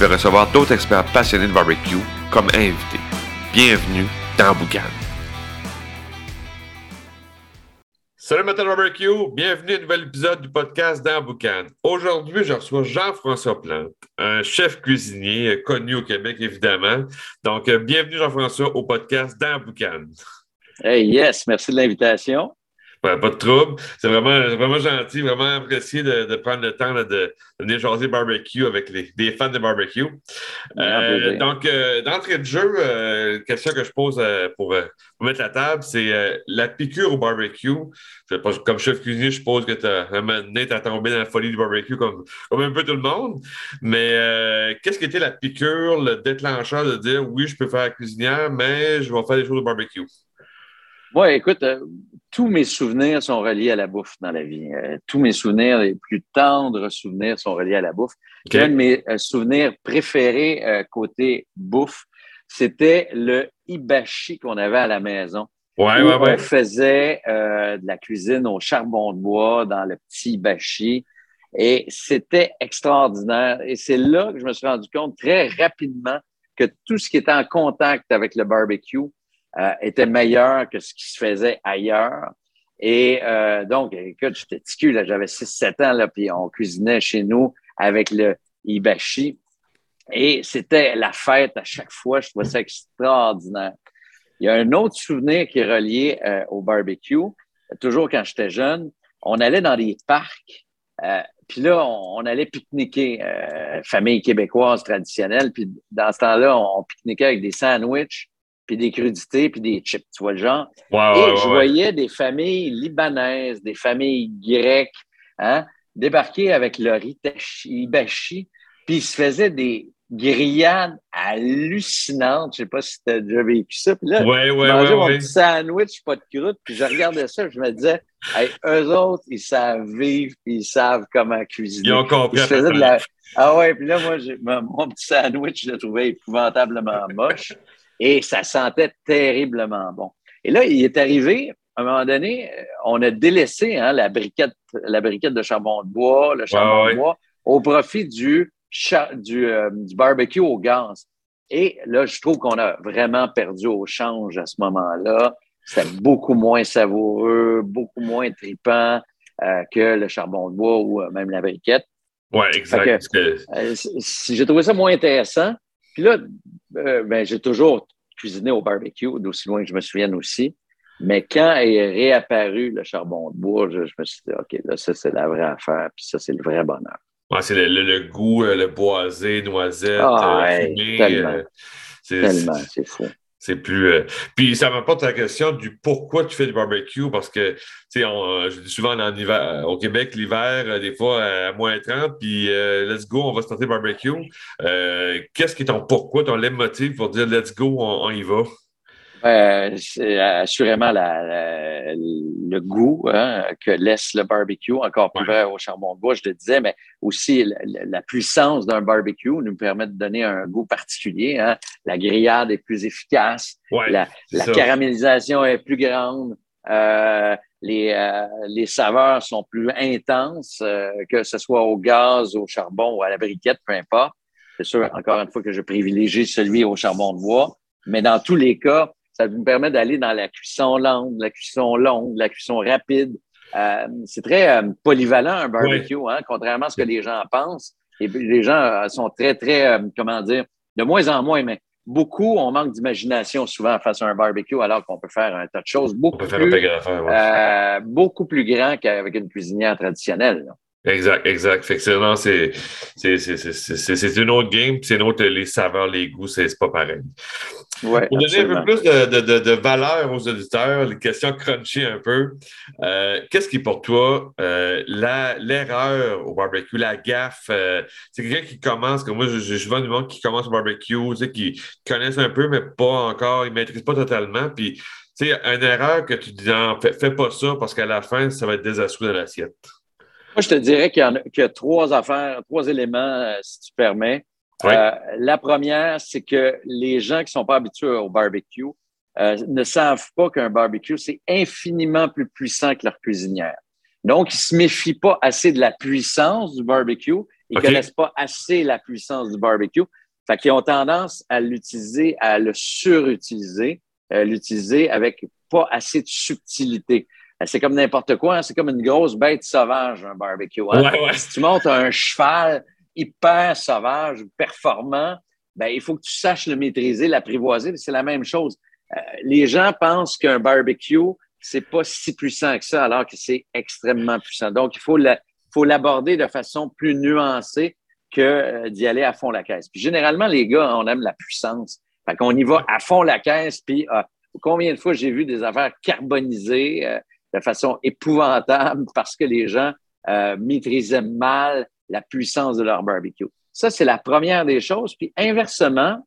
vais recevoir d'autres experts passionnés de barbecue comme invités. Bienvenue dans Boucan. Salut Matin Barbecue, bienvenue à un nouvel épisode du podcast dans Boucan. Aujourd'hui, je reçois Jean-François Plante, un chef cuisinier connu au Québec évidemment. Donc, euh, bienvenue Jean-François au podcast dans Boucan. Hey, yes, merci de l'invitation. Pas de trouble. C'est vraiment, vraiment gentil, vraiment apprécié de, prendre le temps de, venir jaser barbecue avec les, des fans de barbecue. Euh, donc, euh, d'entrée de jeu, euh, question que je pose pour, mettre la table, c'est la piqûre au barbecue. comme chef cuisinier, je suppose que tu as amené à tomber dans la folie du barbecue comme, comme un peu tout le monde. Mais qu'est-ce qui était la piqûre, le déclencheur de dire oui, je peux faire la cuisinière, mais je vais faire des choses au barbecue? Oui, écoute, euh, tous mes souvenirs sont reliés à la bouffe dans la vie. Euh, tous mes souvenirs, les plus tendres souvenirs sont reliés à la bouffe. Un de mes euh, souvenirs préférés côté bouffe, c'était le hibachi qu'on avait à la maison. Ouais, ouais, ouais. On faisait de la cuisine au charbon de bois dans le petit hibachi. Et c'était extraordinaire. Et c'est là que je me suis rendu compte très rapidement que tout ce qui était en contact avec le barbecue, euh, était meilleur que ce qui se faisait ailleurs. Et euh, donc, écoute, j'étais ticu, là, j'avais 6-7 ans, là, puis on cuisinait chez nous avec le hibachi. Et c'était la fête à chaque fois. Je trouvais ça extraordinaire. Il y a un autre souvenir qui est relié euh, au barbecue. Toujours quand j'étais jeune, on allait dans des parcs. puis là, on, allait pique-niquer, famille québécoise traditionnelle. Puis dans ce temps-là, on, on pique-niquait avec des sandwichs puis des crudités, puis des chips, tu vois le genre. et je voyais des familles libanaises, des familles grecques, hein, débarquer avec leur ibashi, puis ils se faisaient des grillades hallucinantes. Je sais pas si tu as déjà vécu ça. Puis là, ouais, ouais, mon petit sandwich, pas de croûte, puis je regardais ça, je me disais, hey, eux autres, ils savent vivre, puis ils savent comment cuisiner. Ils ont compris. Ah ouais, puis là, moi, mon petit sandwich, je le trouvais épouvantablement moche et ça sentait terriblement bon. Et là, il est arrivé, à un moment donné, on a délaissé hein, la, briquette, la briquette de charbon de bois, le charbon de bois, au profit du, du, euh, du, barbecue au gaz. Et là, je trouve qu'on a vraiment perdu au change à ce moment-là. C'était beaucoup moins savoureux, beaucoup moins tripant euh, que le charbon de bois ou euh, même la briquette. Oui, exact. J'ai trouvé ça moins intéressant. Puis là, euh, ben, j'ai toujours cuisiné au barbecue, d'aussi loin que je me souvienne aussi. Mais quand est réapparu le charbon de bois, je, me suis dit, OK, là, ça, c'est la vraie affaire, puis ça, c'est le vrai bonheur. Ouais, c'est le, goût, euh, le boisé, noisette, ah, euh. Tellement, tellement c'est fou. C'est plus. Euh, puis ça m'apporte la question du pourquoi tu fais du barbecue, parce que, tu sais, euh, je dis souvent en hiver, euh, au Québec, l'hiver, des fois à moins 30, puis let's go, on va se tenter barbecue. Qu'est-ce qui est ton pourquoi, ton motif pour dire let's go, on y va? Euh, c'est assurément le goût hein, que laisse le barbecue, encore plus vrai au charbon de bois, je te disais, mais aussi la, puissance d'un barbecue nous permet de donner un goût particulier. Hein. La grillade est plus efficace, la, caramélisation est plus grande, euh, les, euh, les saveurs sont plus intenses, que ce soit au gaz, au charbon ou à la briquette, peu importe. C'est sûr, encore une fois, que je privilégie celui au charbon de bois, mais dans tous les cas, ça nous permet d'aller dans la cuisson lente, la cuisson longue, la cuisson rapide. Euh, c'est très euh, polyvalent, un barbecue, hein, contrairement à ce que les gens pensent. Et les gens euh, sont très, très, comment dire, de moins en moins, mais beaucoup, on manque d'imagination souvent face à un barbecue, alors qu'on peut faire un tas de choses beaucoup, plus, beaucoup plus grand qu'avec une cuisinière traditionnelle. Exact, exact. Fait que c'est, c'est, une autre game, c'est une autre, les saveurs, les goûts, c'est, pas pareil. Ouais, Pour donner un peu plus de, de, de, valeur aux auditeurs, les questions crunchy un peu, euh, qu'est-ce qui pour toi euh, la, l'erreur au barbecue, la gaffe? Euh, c'est quelqu'un qui commence, comme moi, je, je, vois du monde qui commence au barbecue, tu sais, qui connaissent un peu, mais pas encore, ils ne maîtrisent pas totalement. Puis, tu sais, une erreur que tu dis, non, fais, fais pas ça parce qu'à la fin, ça va être désastreux de l'assiette. Moi, je te dirais qu'il y, a, trois affaires, trois éléments, euh, si tu permets. Euh, la première, c'est que les gens qui ne sont pas habitués au barbecue euh, ne savent pas qu'un barbecue, c'est infiniment plus puissant que leur cuisinière. Donc, ils ne se méfient pas assez de la puissance du barbecue. Ils ne connaissent pas assez la puissance du barbecue. Fait qu'ils ont tendance à l'utiliser, à le surutiliser, l'utiliser avec pas assez de subtilité. Ben, c'est comme n'importe quoi. Hein. C'est comme une grosse bête sauvage, un barbecue. Hein. Si tu montes un cheval hyper sauvage, performant, ben, il faut que tu saches le maîtriser, l'apprivoiser. C'est la même chose. Euh, les gens pensent qu'un barbecue, c'est pas si puissant que ça, alors que c'est extrêmement puissant. Donc, il faut faut l'aborder de façon plus nuancée que euh, d'y aller à fond la caisse. Puis généralement, les gars, on aime la puissance. Fait qu'on y va à fond la caisse, puis ah, combien de fois j'ai vu des affaires carbonisées, euh, de façon épouvantable parce que les gens euh, maîtrisaient mal la puissance de leur barbecue. Ça, c'est la première des choses. Puis inversement,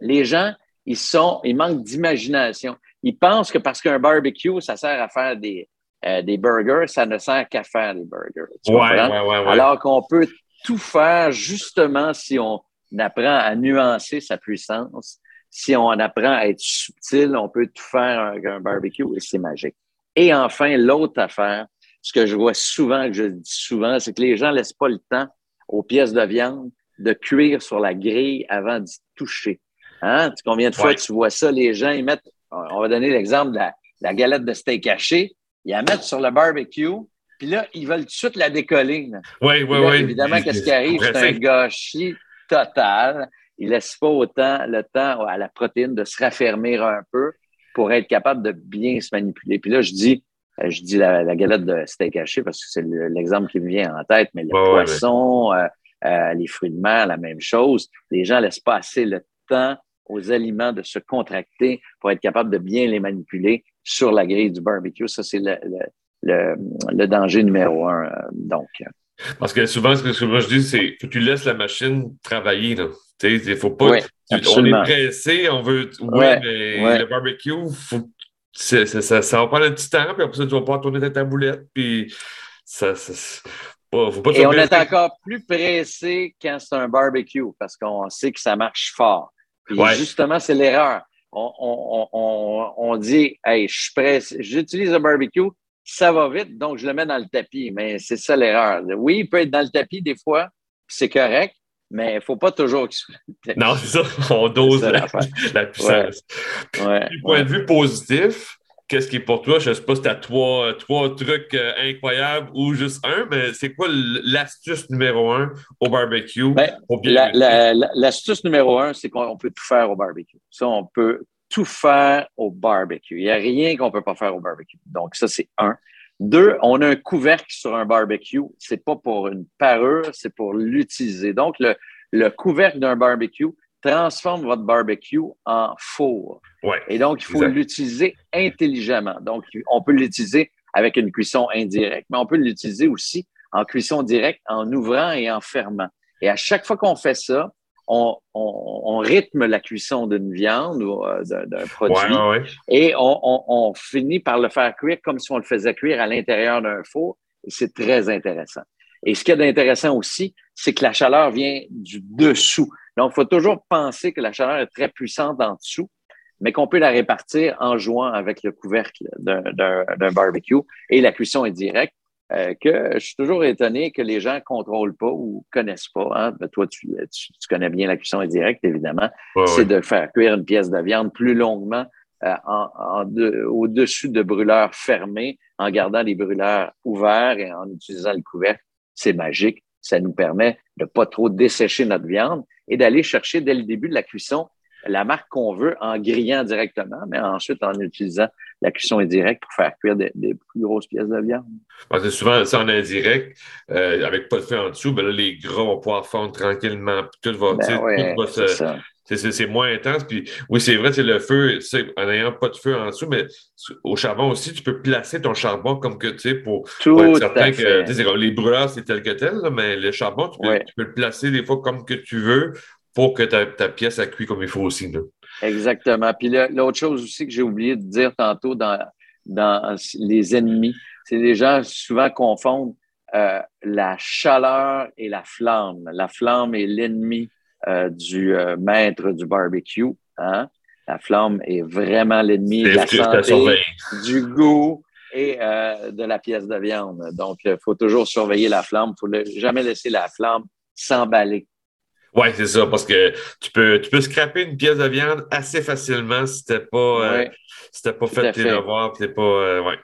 les gens, ils sont, ils manquent d'imagination. Ils pensent que parce qu'un barbecue, ça sert à faire des, euh, des burgers, ça ne sert qu'à faire des burgers. Ouais, ouais, ouais, Alors qu'on peut tout faire justement si on apprend à nuancer sa puissance, si on apprend à être subtil, on peut tout faire avec un barbecue et c'est magique. Et enfin, l'autre affaire, ce que je vois souvent, que je dis souvent, c'est que les gens laissent pas le temps aux pièces de viande de cuire sur la grille avant d'y toucher. Hein? Combien de fois tu vois ça? Les gens, ils mettent, on va donner l'exemple de la, galette de steak haché, ils la mettent sur le barbecue, puis là, ils veulent tout de suite la décoller. Oui, oui, oui. Évidemment, qu'est-ce qui arrive? C'est un gâchis total. Ils ne laissent pas autant le temps à la protéine de se raffermir un peu pour être capable de bien se manipuler. Puis là, je dis, euh, je dis la, galette de steak haché parce que c'est l'exemple qui me vient en tête, mais le poisson, euh, euh, les fruits de mer, la même chose. Les gens laissent pas assez le temps aux aliments de se contracter pour être capable de bien les manipuler sur la grille du barbecue. Ça, c'est le, le, le, danger numéro un. donc. Parce que souvent, ce que moi je dis, c'est que tu laisses la machine travailler. Il faut pas. on est pressé, on veut. Oui, mais le barbecue, faut, ça, ça, va prendre un petit temps, puis après ça, tu vas pas tourner ta taboulette, puis ça. faut pas Et on est encore plus pressé quand c'est un barbecue parce qu'on sait que ça marche fort. Puis justement, c'est l'erreur. On, on, on, on, dit, hey, j'utilise un barbecue, ça va vite, donc je le mets dans le tapis. Mais c'est ça l'erreur. Oui, il peut être dans le tapis des fois, c'est correct, mais il ne faut pas toujours qu'il soit. Non, c'est ça. On dose la, puissance. du point de vue positif, qu'est-ce qui est pour toi? Je ne sais pas si tu as trois, trois trucs euh, incroyables ou juste un, mais c'est quoi l'astuce numéro un au barbecue? Ben, l'astuce numéro un, c'est qu'on peut tout faire au barbecue. Ça, on peut tout faire au barbecue. Il n'y a rien qu'on ne peut pas faire au barbecue. Donc, ça, c'est un. Deux, on a un couvercle sur un barbecue. C'est pas pour une parure, c'est pour l'utiliser. Donc, le, le couvercle d'un barbecue transforme votre barbecue en four. Et donc, il faut l'utiliser intelligemment. Donc, on peut l'utiliser avec une cuisson indirecte, mais on peut l'utiliser aussi en cuisson directe, en ouvrant et en fermant. Et à chaque fois qu'on fait ça, on, rythme la cuisson d'une viande ou euh, d'un produit et on, finit par le faire cuire comme si on le faisait cuire à l'intérieur d'un four. C'est très intéressant. Et ce qui est intéressant aussi, c'est que la chaleur vient du dessous. Donc, il faut toujours penser que la chaleur est très puissante en dessous, mais qu'on peut la répartir en jouant avec le couvercle d'un barbecue et la cuisson est directe. Euh, que je suis toujours étonné que les gens ne contrôlent pas ou connaissent pas. Hein. Ben, toi, tu, connais bien la cuisson indirecte, évidemment. c'est de faire cuire une pièce de viande plus longuement euh, au-dessus de brûleurs fermés, en gardant les brûleurs ouverts et en utilisant le couvercle. C'est magique. Ça nous permet de pas trop dessécher notre viande et d'aller chercher dès le début de la cuisson la marque qu'on veut en grillant directement, mais ensuite en utilisant la cuisson indirecte pour faire cuire des, plus grosses pièces de viande. Parce que souvent, ça en indirect, euh, avec pas de feu en dessous, ben là, les gras vont pouvoir fondre tranquillement. Tout va, ben tout va se, c'est moins intense. Puis oui, c'est vrai, c'est le feu, en n'ayant pas de feu en dessous, mais au charbon aussi, tu peux placer ton charbon comme que tu sais pour, être certain que les brûleurs, c'est tel que tel, mais le charbon, tu peux, le placer des fois comme que tu veux pour que ta, pièce a cuit comme il faut aussi. Exactement. Puis l'autre chose aussi que j'ai oublié de dire tantôt dans, dans les ennemis, c'est les gens souvent confondent euh, la chaleur et la flamme. La flamme est l'ennemi euh, du euh, maître du barbecue. Hein? La flamme est vraiment l'ennemi de la santé, du goût et euh, de la pièce de viande. Donc, il faut toujours surveiller la flamme. Il ne faut jamais laisser la flamme s'emballer. Oui, c'est ça, parce que tu peux, tu peux scraper une pièce de viande assez facilement si tu n'as pas, pas fait tes devoirs, pas. ouais.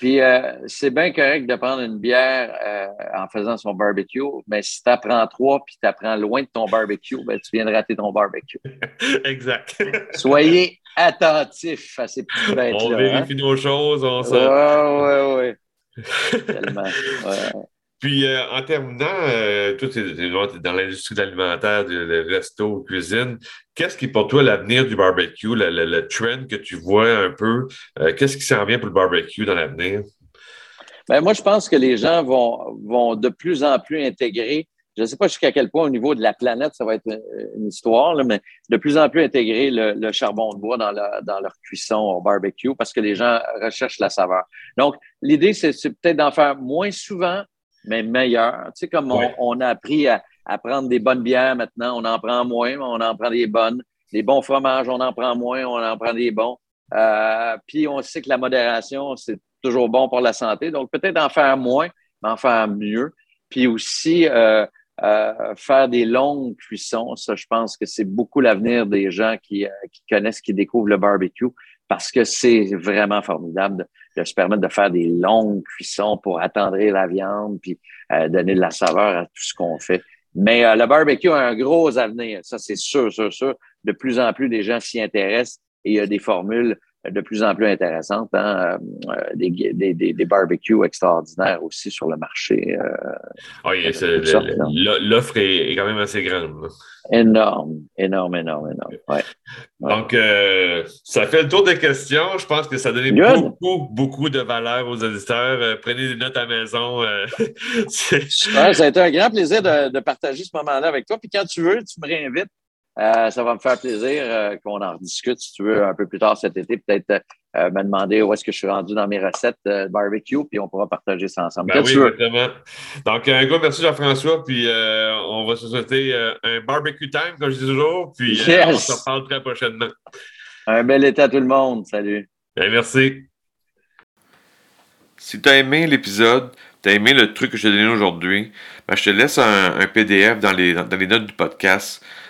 Puis euh, c'est bien correct de prendre une bière euh, en faisant son barbecue, mais si tu apprends trois puis tu apprends loin de ton barbecue, ben, tu viens de rater ton barbecue. exact. Soyez attentifs à ces petites bêtes-là. On vérifie nos choses, on se. Oui, oui, oui. Tellement. Ouais. Puis, euh, en terminant, euh, es, dans l'industrie de l'alimentaire, le resto, cuisine. Qu'est-ce qui est pour toi l'avenir du barbecue, le, trend que tu vois un peu? Euh, qu'est-ce qui s'en vient pour le barbecue dans l'avenir? Ben, moi, je pense que les gens vont, vont de plus en plus intégrer, je ne sais pas jusqu'à quel point au niveau de la planète, ça va être une, histoire, mais de plus en plus intégrer le, charbon de bois dans, dans leur cuisson au barbecue parce que les gens recherchent la saveur. Donc, l'idée, c'est peut-être d'en faire moins souvent, mais meilleur. Tu sais, comme on, a appris à, prendre des bonnes bières maintenant, on en prend moins, mais on en prend des bonnes. Les bons fromages, on en prend moins, on en prend des bons. Euh, puis on sait que la modération, c'est toujours bon pour la santé. Donc peut-être en faire moins, mais en faire mieux. Puis aussi euh, euh, faire des longues cuissons. Ça, je pense que c'est beaucoup l'avenir des gens qui, qui connaissent, qui découvrent le barbecue parce que c'est vraiment formidable de, se permettre de faire des longues cuissons pour attendrir la viande puis euh, donner de la saveur à tout ce qu'on fait. Mais euh, le barbecue a un gros avenir, ça c'est sûr, sûr, sûr. De plus en plus, des gens s'y intéressent et il y a des formules de plus en plus intéressantes, hein, euh, des, des, des, barbecues extraordinaires aussi sur le marché. Euh, oui, l'offre est, quand même assez grande. Énorme, énorme, énorme, énorme. Ouais. Donc, euh, ça fait le tour des questions. Je pense que ça a donné beaucoup, beaucoup de valeur aux auditeurs. prenez des notes à la maison. Ça a été un grand plaisir de, de partager ce moment-là avec toi. Puis quand tu veux, tu me réinvites. Euh, ça va me faire plaisir euh, qu'on en rediscute, si tu veux, un peu plus tard cet été. Peut-être euh, me demander où est-ce que je suis rendu dans mes recettes de barbecue, puis on pourra partager ça ensemble. Ben oui, exactement. Donc, un gros merci Jean-François, puis on va se souhaiter un barbecue time, comme je dis toujours, puis on se reparle très prochainement. Un bel été à tout le monde. Salut. Ben, merci. Si tu as aimé l'épisode, tu as aimé le truc que je t'ai donné aujourd'hui, ben, je te laisse un, PDF dans les, dans les notes du podcast.